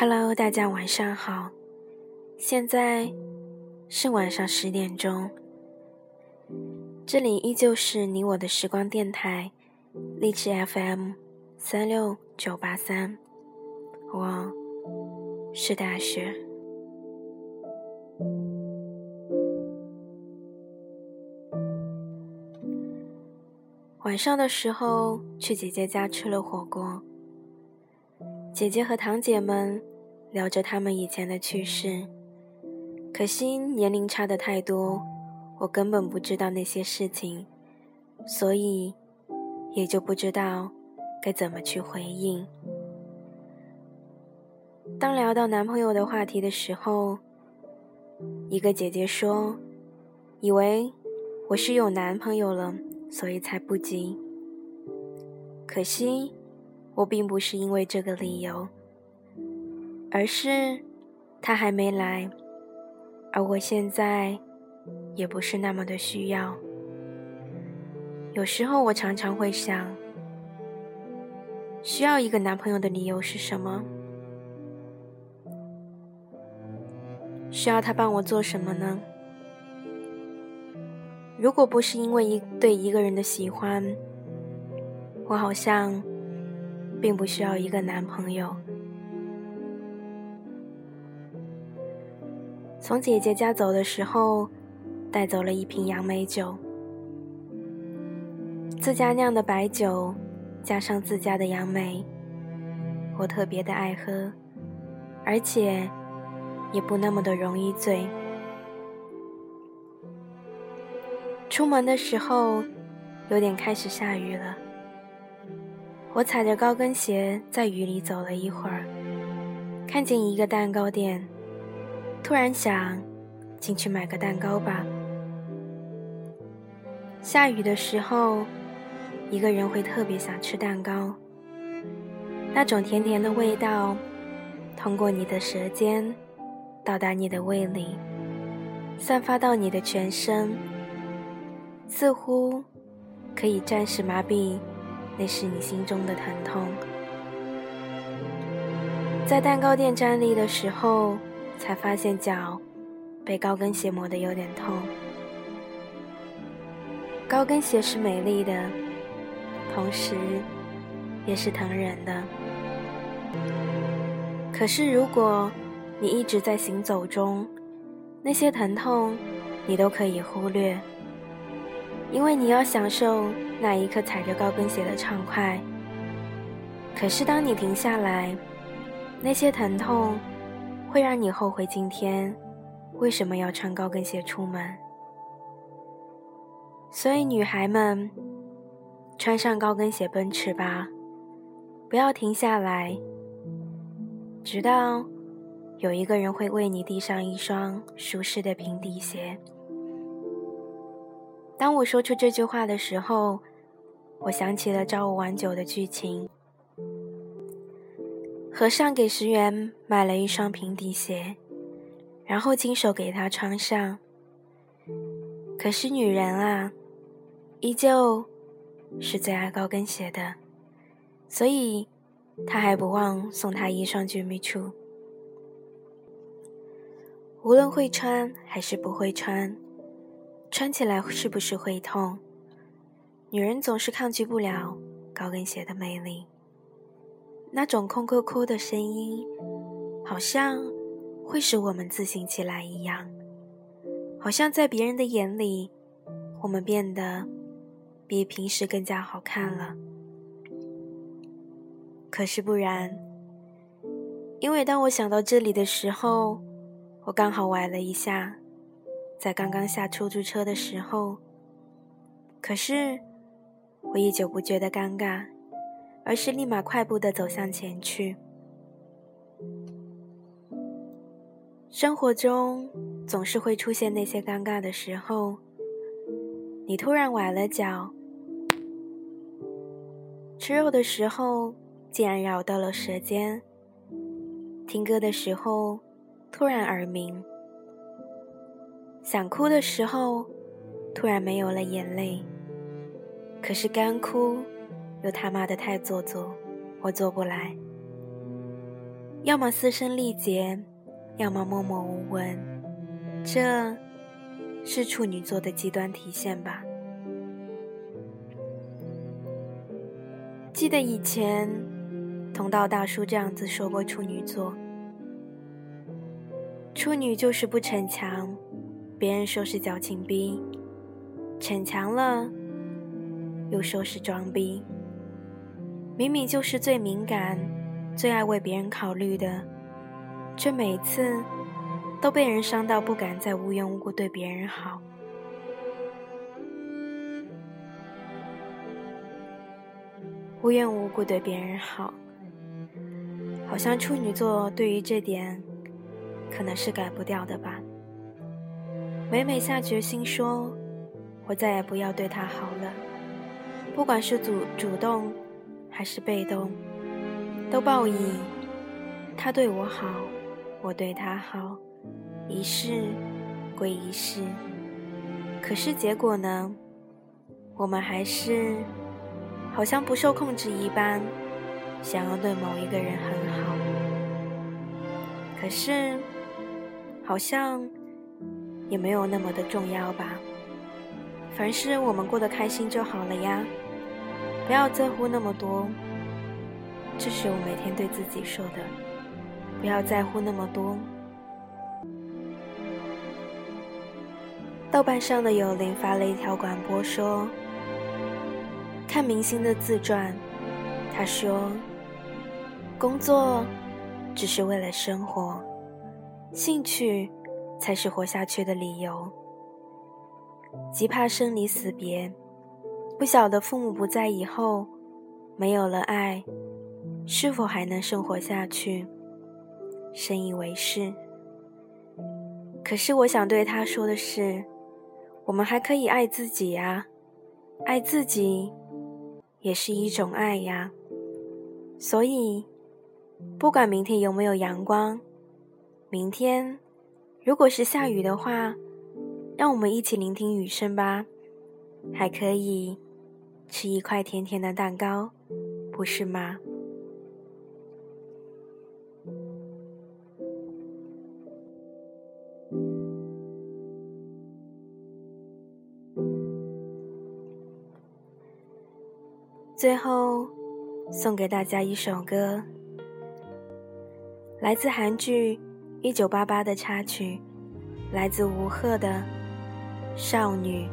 Hello，大家晚上好，现在是晚上十点钟，这里依旧是你我的时光电台，励志 FM 三六九八三，我是大雪。晚上的时候去姐姐家吃了火锅。姐姐和堂姐们聊着他们以前的趣事，可惜年龄差的太多，我根本不知道那些事情，所以也就不知道该怎么去回应。当聊到男朋友的话题的时候，一个姐姐说：“以为我是有男朋友了，所以才不急。”可惜。我并不是因为这个理由，而是他还没来，而我现在也不是那么的需要。有时候我常常会想，需要一个男朋友的理由是什么？需要他帮我做什么呢？如果不是因为一对一个人的喜欢，我好像。并不需要一个男朋友。从姐姐家走的时候，带走了一瓶杨梅酒，自家酿的白酒，加上自家的杨梅，我特别的爱喝，而且也不那么的容易醉。出门的时候，有点开始下雨了。我踩着高跟鞋在雨里走了一会儿，看见一个蛋糕店，突然想进去买个蛋糕吧。下雨的时候，一个人会特别想吃蛋糕，那种甜甜的味道，通过你的舌尖到达你的胃里，散发到你的全身，似乎可以暂时麻痹。那是你心中的疼痛。在蛋糕店站立的时候，才发现脚被高跟鞋磨得有点痛。高跟鞋是美丽的，同时也是疼人的。可是如果你一直在行走中，那些疼痛你都可以忽略，因为你要享受。那一刻踩着高跟鞋的畅快。可是当你停下来，那些疼痛会让你后悔今天为什么要穿高跟鞋出门。所以女孩们，穿上高跟鞋奔驰吧，不要停下来，直到有一个人会为你递上一双舒适的平底鞋。当我说出这句话的时候，我想起了朝五晚九的剧情。和尚给石原买了一双平底鞋，然后亲手给他穿上。可是女人啊，依旧是最爱高跟鞋的，所以他还不忘送她一双 Jimmy Choo。无论会穿还是不会穿。穿起来是不是会痛？女人总是抗拒不了高跟鞋的魅力。那种空扣扣的声音，好像会使我们自信起来一样。好像在别人的眼里，我们变得比平时更加好看了。可是不然，因为当我想到这里的时候，我刚好崴了一下。在刚刚下出租车的时候，可是我依旧不觉得尴尬，而是立马快步的走向前去。生活中总是会出现那些尴尬的时候，你突然崴了脚，吃肉的时候竟然咬到了舌尖，听歌的时候突然耳鸣。想哭的时候，突然没有了眼泪。可是干哭，又他妈的太做作，我做不来。要么嘶声力竭，要么默默无闻，这是处女座的极端体现吧。记得以前同道大叔这样子说过处女座：处女就是不逞强，别人说是矫情逼；逞强了，又说是装逼。明明就是最敏感、最爱为别人考虑的，却每次都被人伤到，不敢再无缘无故对别人好。无缘无故对别人好，好像处女座对于这点可能是改不掉的吧。每每下决心说，我再也不要对他好了，不管是主主动还是被动，都报以他对我好，我对他好，一世归一世。可是结果呢？我们还是。好像不受控制一般，想要对某一个人很好，可是好像也没有那么的重要吧。凡事我们过得开心就好了呀，不要在乎那么多。这是我每天对自己说的，不要在乎那么多。豆瓣上的友邻发了一条广播说。看明星的自传，他说：“工作只是为了生活，兴趣才是活下去的理由。极怕生离死别，不晓得父母不在以后，没有了爱，是否还能生活下去？深以为是。可是我想对他说的是，我们还可以爱自己呀，爱自己。”也是一种爱呀，所以不管明天有没有阳光，明天如果是下雨的话，让我们一起聆听雨声吧，还可以吃一块甜甜的蛋糕，不是吗？最后，送给大家一首歌，来自韩剧《一九八八》的插曲，来自吴赫的《少女》。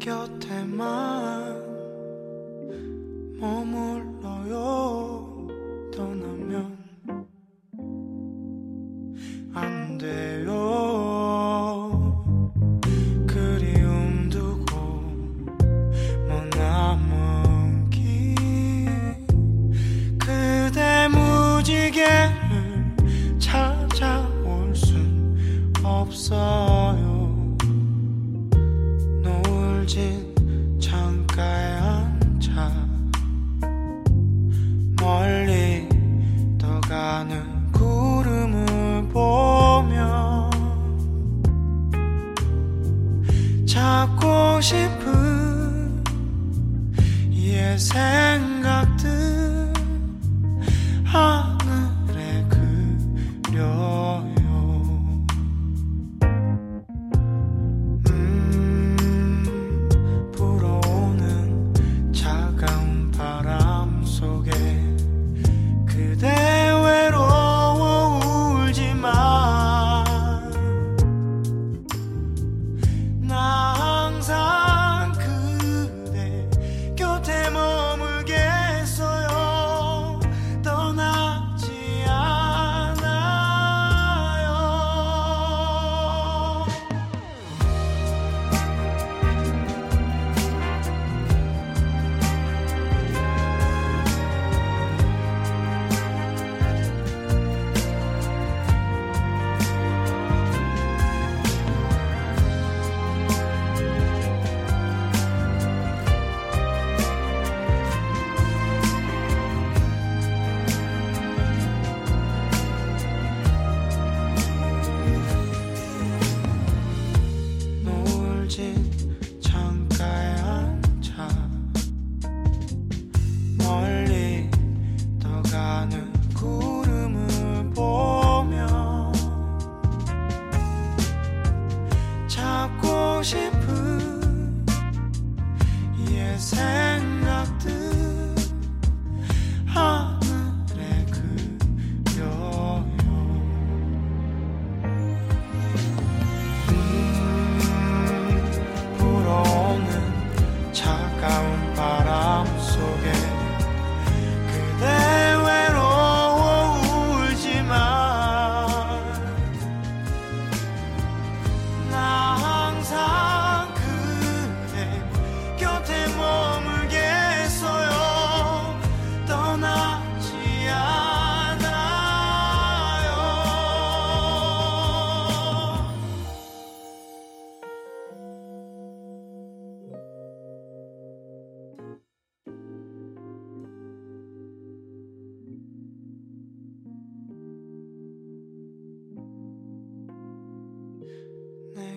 곁에만 머물러요. 떠나면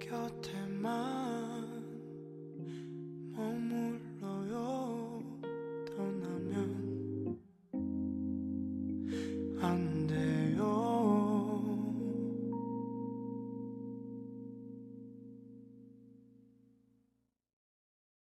곁에만